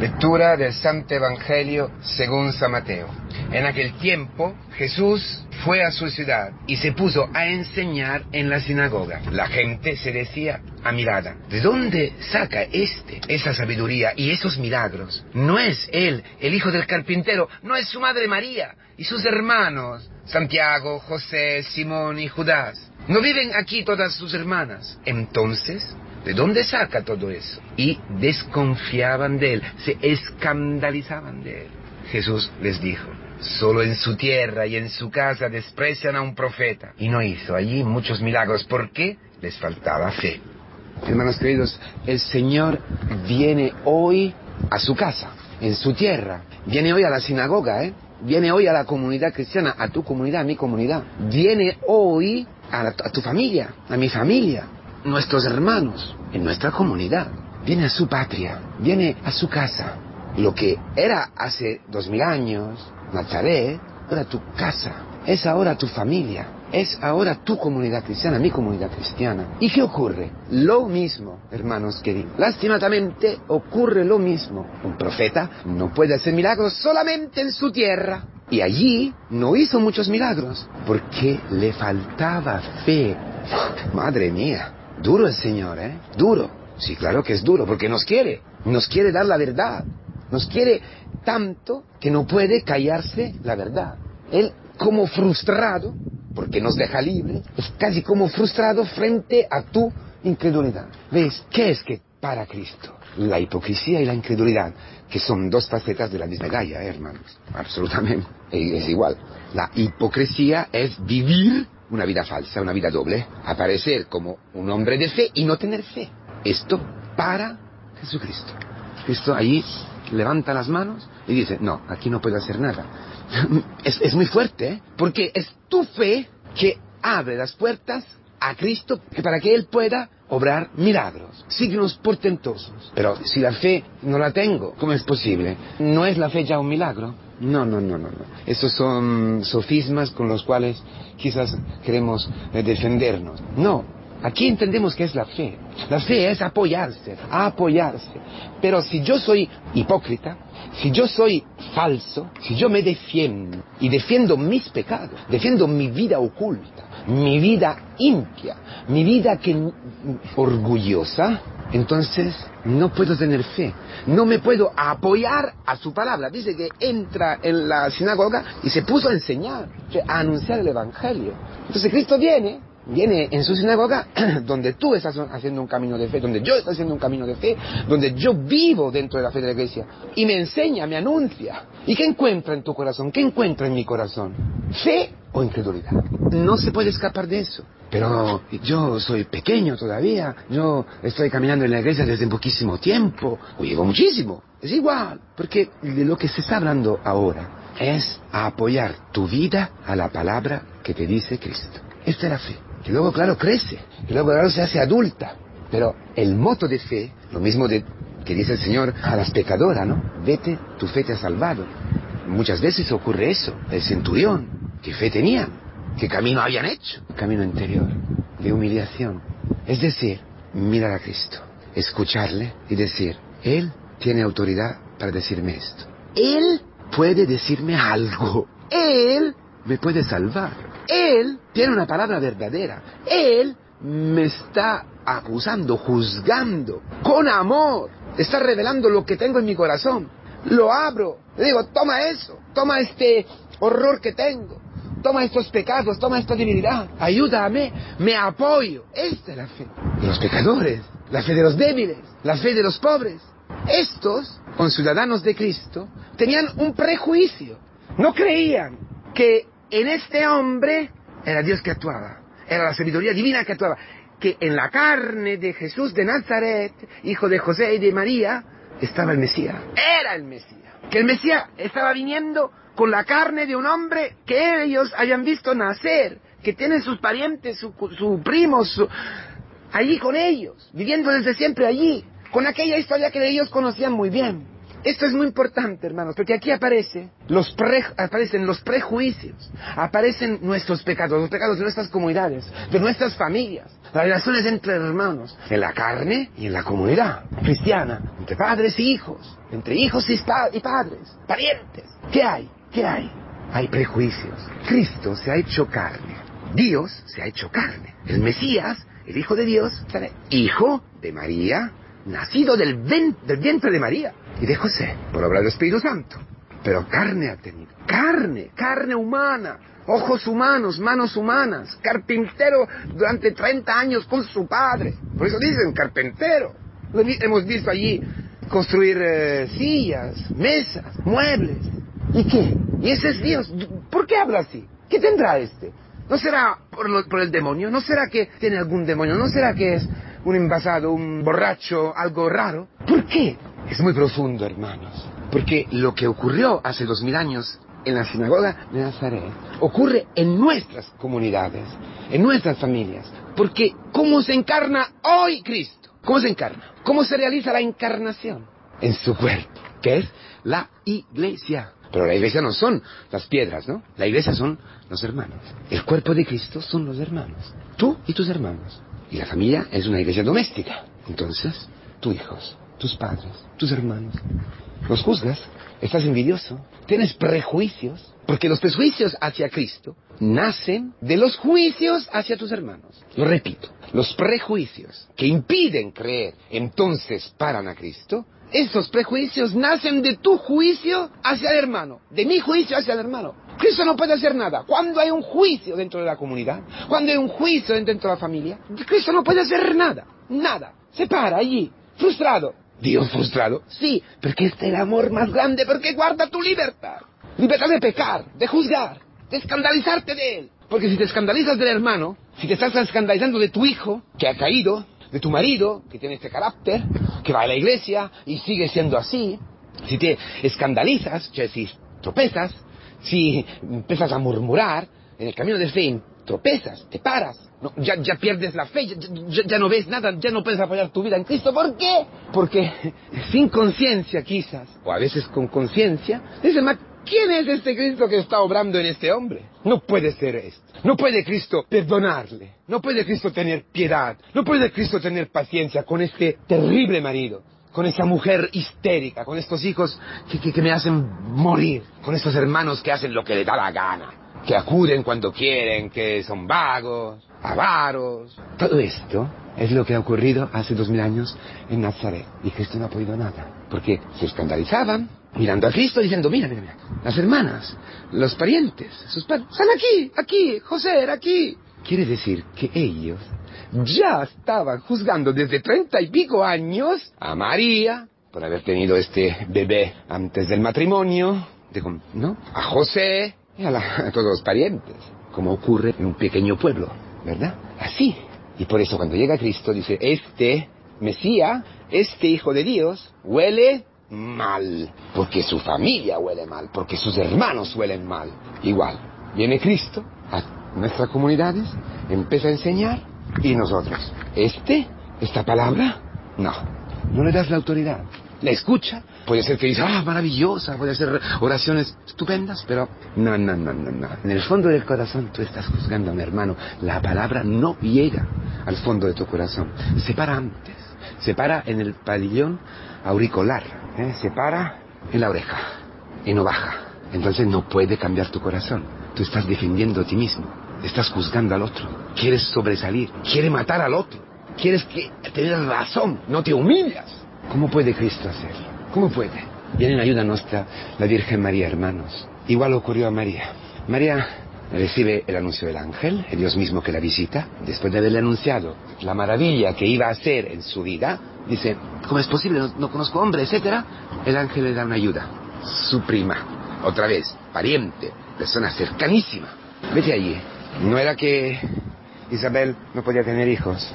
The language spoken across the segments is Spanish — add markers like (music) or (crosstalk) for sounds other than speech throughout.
Lectura del Santo Evangelio según San Mateo. En aquel tiempo Jesús fue a su ciudad y se puso a enseñar en la sinagoga. La gente se decía mirada, ¿de dónde saca este esa sabiduría y esos milagros? No es él, el hijo del carpintero, no es su madre María y sus hermanos, Santiago, José, Simón y Judas. ¿No viven aquí todas sus hermanas? Entonces, ¿De dónde saca todo eso? Y desconfiaban de él, se escandalizaban de él. Jesús les dijo, solo en su tierra y en su casa desprecian a un profeta. Y no hizo allí muchos milagros. ¿Por qué? Les faltaba fe. Hermanos queridos, el Señor viene hoy a su casa, en su tierra. Viene hoy a la sinagoga, ¿eh? Viene hoy a la comunidad cristiana, a tu comunidad, a mi comunidad. Viene hoy a, a tu familia, a mi familia nuestros hermanos, en nuestra comunidad. Viene a su patria, viene a su casa. Lo que era hace dos mil años, Nazaret, ahora tu casa, es ahora tu familia, es ahora tu comunidad cristiana, mi comunidad cristiana. ¿Y qué ocurre? Lo mismo, hermanos queridos. Lastimadamente ocurre lo mismo. Un profeta no puede hacer milagros solamente en su tierra. Y allí no hizo muchos milagros porque le faltaba fe. Madre mía, Duro el Señor, ¿eh? Duro. Sí, claro que es duro, porque nos quiere. Nos quiere dar la verdad. Nos quiere tanto que no puede callarse la verdad. Él, como frustrado, porque nos deja libre, es casi como frustrado frente a tu incredulidad. ¿Ves? ¿Qué es que para Cristo? La hipocresía y la incredulidad, que son dos facetas de la misma medalla, ¿eh, hermanos. Absolutamente. Es igual. La hipocresía es vivir una vida falsa, una vida doble, aparecer como un hombre de fe y no tener fe. Esto para Jesucristo. Cristo allí levanta las manos y dice, no, aquí no puedo hacer nada. (laughs) Es, muy fuerte, ¿eh? porque es tu fe que abre las puertas a Cristo para que Él pueda obrar milagros, signos portentosos. Pero si la fe no la tengo, ¿cómo es posible? ¿No es la fe ya un milagro? No, no, no, no, no. Esos son sofismas con los cuales quizás queremos eh, defendernos. No, aquí entendemos que es la fe. La fe es apoyarse, apoyarse. Pero si yo soy hipócrita, si yo soy falso, si yo me defiendo y defiendo mis pecados, defiendo mi vida oculta, mi vida impia, mi vida que orgullosa, entonces no puedo tener fe, no me puedo apoyar a su palabra. Dice que entra en la sinagoga y se puso a enseñar, a anunciar el Evangelio. Entonces Cristo viene, viene en su sinagoga (clears throat) donde tú estás haciendo un camino de fe, donde yo estoy haciendo un camino de fe, donde yo vivo dentro de la fe de la iglesia y me enseña, me anuncia. ¿Y qué encuentra en tu corazón? ¿Qué encuentra en mi corazón? Fe o incredulidad. No se puede escapar de eso. Pero yo soy pequeño todavía, yo estoy caminando en la iglesia desde poquísimo tiempo, o llevo muchísimo. Es igual, porque de lo que se está hablando ahora es apoyar tu vida a la palabra que te dice Cristo. Esta es la fe, que luego, claro, crece, que luego, claro, se hace adulta. Pero el moto de fe, lo mismo que dice el Señor a las pecadoras, ¿no? Vete, tu fe te ha salvado. Muchas veces ocurre eso. El centurión, ¿qué fe tenía? ¿Qué camino habían hecho? Camino interior, de humillación. Es decir, mirar a Cristo, escucharle y decir, Él tiene autoridad para decirme esto. Él puede decirme algo. Él me puede salvar. Él tiene una palabra verdadera. Él me está acusando, juzgando, con amor. Está revelando lo que tengo en mi corazón. Lo abro. Le digo, toma eso, toma este horror que tengo toma estos pecados, toma esta debilidad, ayúdame, me apoyo. Esta es la fe los pecadores, la fe de los débiles, la fe de los pobres. Estos, ciudadanos de Cristo, tenían un prejuicio. No creían que en este hombre era Dios que actuaba, era la sabiduría divina que actuaba, que en la carne de Jesús de Nazaret, hijo de José y de María, estaba el Mesías. Era el Mesías. Que el Mesías estaba viniendo con la carne de un hombre que ellos hayan visto nacer, que tienen sus parientes, sus su primos, allí con ellos, viviendo desde siempre allí, con aquella historia que ellos conocían muy bien. Esto es muy importante, hermanos, porque aquí aparecen los prejuicios, aparecen nuestros pecados, los pecados de nuestras comunidades, de nuestras familias, las relaciones entre hermanos, en la carne y en la comunidad cristiana, entre padres y hijos, entre hijos y, padres, parientes. ¿Qué hay? ¿Qué hay? Hay prejuicios. Cristo se ha hecho carne. Dios se ha hecho carne. El Mesías, el Hijo de Dios, hijo de María, nacido del vientre de María y de José, por obra del Espíritu Santo. Pero carne ha tenido, carne, carne humana, ojos humanos, manos humanas, carpintero durante 30 años con su padre. Por eso dicen carpintero. hemos visto allí construir eh, sillas, mesas, muebles. ¿Y qué? ¿Y ese es Dios? ¿Por qué habla así? ¿Qué tendrá este? ¿No será por, por el demonio? ¿No será que tiene algún demonio? ¿No será que es un envasado, un borracho, algo raro. ¿Por qué? Es muy profundo, hermanos. Porque lo que ocurrió hace dos mil años en la sinagoga de Nazaret ocurre en nuestras comunidades, en nuestras familias. Porque ¿cómo se encarna hoy Cristo? ¿Cómo se encarna? ¿Cómo se realiza la encarnación? En su cuerpo, que es la iglesia. Pero la iglesia no son las piedras, ¿no? La iglesia son los hermanos. El cuerpo de Cristo son los hermanos. Tú y tus hermanos. Y la familia es una iglesia doméstica. Entonces, tus hijos, tus padres, tus hermanos, los juzgas, estás envidioso, tienes prejuicios, porque los prejuicios hacia Cristo nacen de los juicios hacia tus hermanos. Lo repito, los prejuicios que impiden creer, entonces paran a Cristo, esos prejuicios nacen de tu juicio hacia el hermano, de mi juicio hacia el hermano. Cristo no puede hacer nada. Cuando hay un juicio dentro de la comunidad, cuando hay un juicio dentro de la familia, Cristo no puede hacer nada. Nada. Se para allí, frustrado. Dios frustrado. Sí, porque es el amor más grande, porque guarda tu libertad. Libertad de pecar, de juzgar, de escandalizarte de él. Porque si te escandalizas del hermano, si te estás escandalizando de tu hijo, que ha caído, de tu marido, que tiene este carácter, que va a la iglesia y sigue siendo así, si te escandalizas, si tropezas, si empiezas a murmurar, en el camino de fe tropezas, te paras, ya, ya, pierdes la fe, ya, no ves nada, ya no puedes apoyar tu vida en Cristo. ¿Por qué? Porque (laughs) sin conciencia quizás, o a veces con conciencia, dices, ¿quién es este Cristo que está obrando en este hombre? No puede ser esto. No puede Cristo perdonarle. No puede Cristo tener piedad. No puede Cristo tener paciencia con este terrible marido con esa mujer histérica, con estos hijos que, me hacen morir, con estos hermanos que hacen lo que les da la gana, que acuden cuando quieren, que son vagos, avaros. Todo esto es lo que ha ocurrido hace dos mil años en Nazaret. Y Cristo no ha podido nada, porque se escandalizaban mirando a Cristo diciendo, mira, mira, mira, las hermanas, los parientes, sus padres, están aquí, aquí, José era aquí. Quiere decir que ellos ya estaban juzgando desde treinta y pico años a María por haber tenido este bebé antes del matrimonio, ¿no? A José (laughs) a, todos los parientes, como ocurre en un pequeño pueblo, ¿verdad? Así. Y por eso cuando llega Cristo dice, este Mesías, este Hijo de Dios, huele mal, porque su familia huele mal, porque sus hermanos huelen mal. Igual, viene Cristo a nuestras comunidades, empieza a enseñar y nosotros, ¿este? ¿Esta palabra? No, no le das la autoridad. La escucha, puede ser que dice, ah, maravillosa, puede ser oraciones estupendas, pero no, no, no, no, no. En el fondo del corazón tú estás juzgando a mi hermano. La palabra no llega al fondo de tu corazón. Se para antes, se para en el pabellón auricular, ¿eh? se para en la oreja y no baja. Entonces no puede cambiar tu corazón. Tú estás defendiendo a ti mismo. Estás juzgando al otro. Quieres sobresalir. Quieres matar al otro. Quieres que tener razón. No te humillas. ¿Cómo puede Cristo hacerlo? ¿Cómo puede? Viene en ayuda nuestra la Virgen María, hermanos. Igual ocurrió a María. María recibe el anuncio del ángel, el Dios mismo que la visita, después de haberle anunciado la maravilla que iba a hacer en su vida, dice, ¿cómo es posible? No, no conozco hombre, etcétera. El ángel le da una ayuda. Su prima, otra vez, pariente, persona cercanísima. Vete allí, no era que Isabel no podía tener hijos.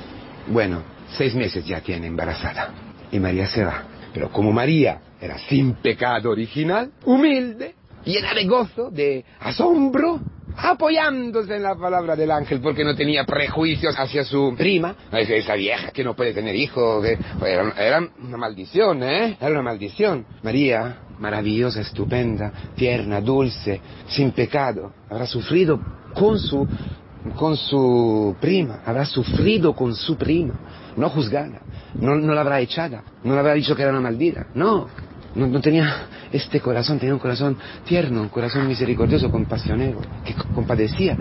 Bueno, seis meses ya tiene embarazada. Y María se va. Pero como María era sin pecado original, humilde, llena de gozo, de asombro, apoyándose en la palabra del ángel porque no tenía prejuicios hacia su prima, esa vieja que no puede tener hijos, que era, era una maldición, ¿eh? Era una maldición. María, maravillosa, estupenda, tierna, dulce, sin pecado, habrá sufrido con su con su prima, habrá sufrido con su prima, no juzgada, no, no la habrá echada, no le habrá dicho que era una maldita, no, no, no, tenía este corazón, tenía un corazón tierno, un corazón misericordioso, compasionero, que compadecía.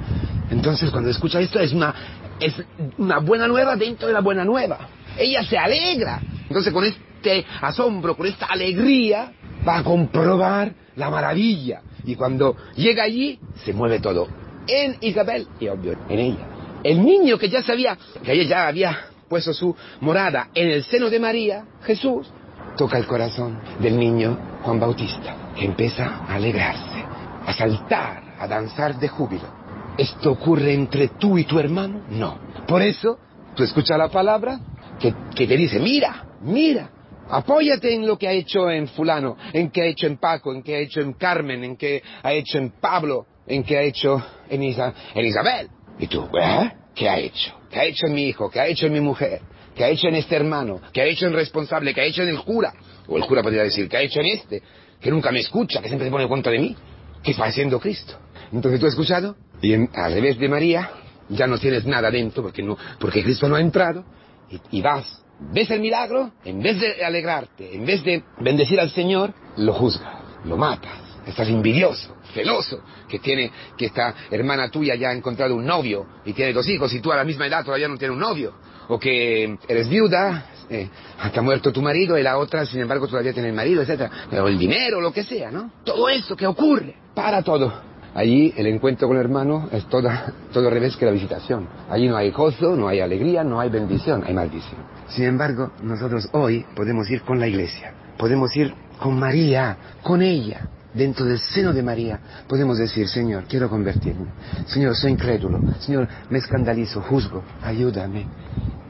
Entonces cuando escucha esto es una, es una buena nueva dentro de la buena nueva. Ella se alegra. Entonces con este asombro, con esta alegría, va a comprobar la maravilla. Y cuando llega allí, se mueve todo. En Isabel y obvio en ella. El niño que ya sabía, que ella ya había puesto su morada en el seno de María, Jesús, toca el corazón del niño Juan Bautista, que empieza a alegrarse, a saltar, a danzar de júbilo. ¿Esto ocurre entre tú y tu hermano? No. Por eso, tú escuchas la palabra que, que te dice, mira, mira, apóyate en lo que ha hecho en fulano, en que ha hecho en Paco, en que ha hecho en Carmen, en que ha hecho en Pablo, en que ha hecho en, Isa, Isabel. Y tú, ¿eh? ¿Qué ha hecho? ¿Qué ha hecho en mi hijo? ¿Qué ha hecho en mi mujer? ¿Qué ha hecho en este hermano? ¿Qué ha hecho en responsable? ¿Qué ha hecho en el cura? O el cura podría decir, ¿qué ha hecho en este? Que nunca me escucha, que siempre se pone contra de mí. ¿Qué está haciendo Cristo? Entonces tú has escuchado y en, al revés de María ya no tienes nada dentro porque, no, porque Cristo no ha entrado y, y vas. ¿Ves el milagro? En vez de alegrarte, en vez de bendecir al Señor, lo juzgas, lo matas. Estás envidioso, celoso, que tiene, que esta hermana tuya ya ha encontrado un novio y tiene dos hijos y tú a la misma edad todavía no tienes un novio. O que eres viuda, eh, ha muerto tu marido y la otra, sin embargo, todavía tiene el marido, etc. O el dinero, lo que sea, ¿no? Todo eso que ocurre, para todo. Allí el encuentro con el hermano es toda, todo al revés que la visitación. Allí no hay gozo, no hay alegría, no hay bendición, hay maldición. Sin embargo, nosotros hoy podemos ir con la iglesia, podemos ir con María, con ella, dentro del seno de María, podemos decir, Señor, quiero convertirme. Señor, soy incrédulo. Señor, me escandalizo, juzgo, ayúdame.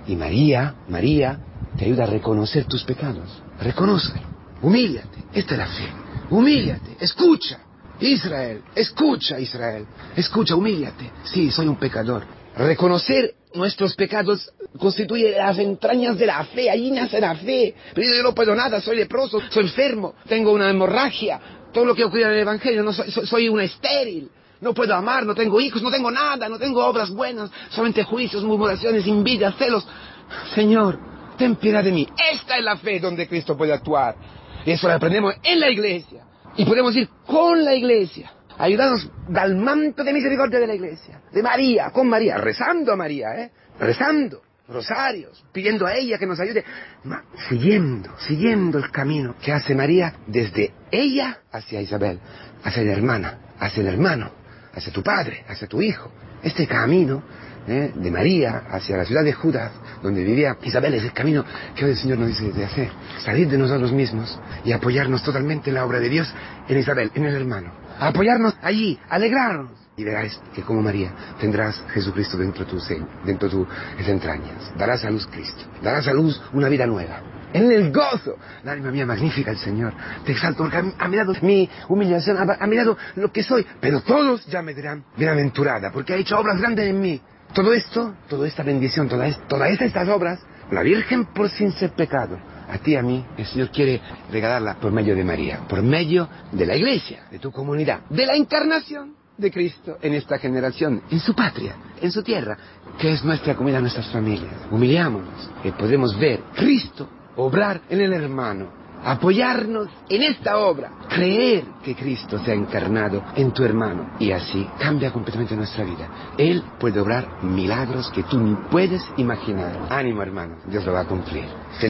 Y María, María, te ayuda a reconocer tus pecados. Reconócelo. Humíllate. Esta es la fe. Humíllate. Escucha. Israel. Escucha, Israel. Escucha, humíllate. Sí, soy un pecador. Reconocer nuestros pecados constituye las entrañas de la fe. Allí nace la fe. Pero yo no puedo nada. Soy leproso. Soy enfermo. Tengo una hemorragia. Todo lo que ocurre en el Evangelio. No soy, soy, una estéril. No puedo amar, no tengo hijos, no tengo nada, no tengo obras buenas, solamente juicios, murmuraciones, envidias, celos. Señor, ten piedad de mí. Esta es la fe donde Cristo puede actuar. Y eso lo aprendemos en la iglesia. Y podemos ir con la iglesia. Ayudarnos al manto de misericordia de la iglesia. De María, con María, rezando a María, ¿eh? Rezando. Rosarios, pidiendo a ella que nos ayude, siguiendo, siguiendo el camino que hace María desde ella hacia Isabel, hacia la hermana, hacia el hermano, hacia tu padre, hacia tu hijo. Este camino ¿eh? de María hacia la ciudad de Judas, donde vivía Isabel, es el camino que hoy el Señor nos dice de hacer. Salir de nosotros mismos y apoyarnos totalmente en la obra de Dios, en Isabel, en el hermano. apoyarnos allí, alegrarnos. Y verás que como María tendrás Jesucristo dentro de tus dentro de tus entrañas. Darás a luz Cristo. Darás a luz una vida nueva en el gozo. La alma mía magnífica el Señor. Te exalto porque ha, mirado mi humillación, ha, mirado lo que soy. Pero todos ya me dirán, bienaventurada, porque ha hecho obras grandes en mí. Todo esto, toda esta bendición, todas toda estas obras, la Virgen por sin ser pecado, a ti a mí, el Señor quiere regalarla por medio de María, por medio de la iglesia, de tu comunidad, de la encarnación de Cristo en esta generación, en su patria, en su tierra, que es nuestra comunidad, nuestras familias. Humillámonos, que podemos ver Cristo obrar en el hermano, apoyarnos en esta obra, creer que Cristo se ha encarnado en tu hermano y así cambia completamente nuestra vida. Él puede obrar milagros que tú ni puedes imaginar. Ánimo hermano, Dios lo va a cumplir.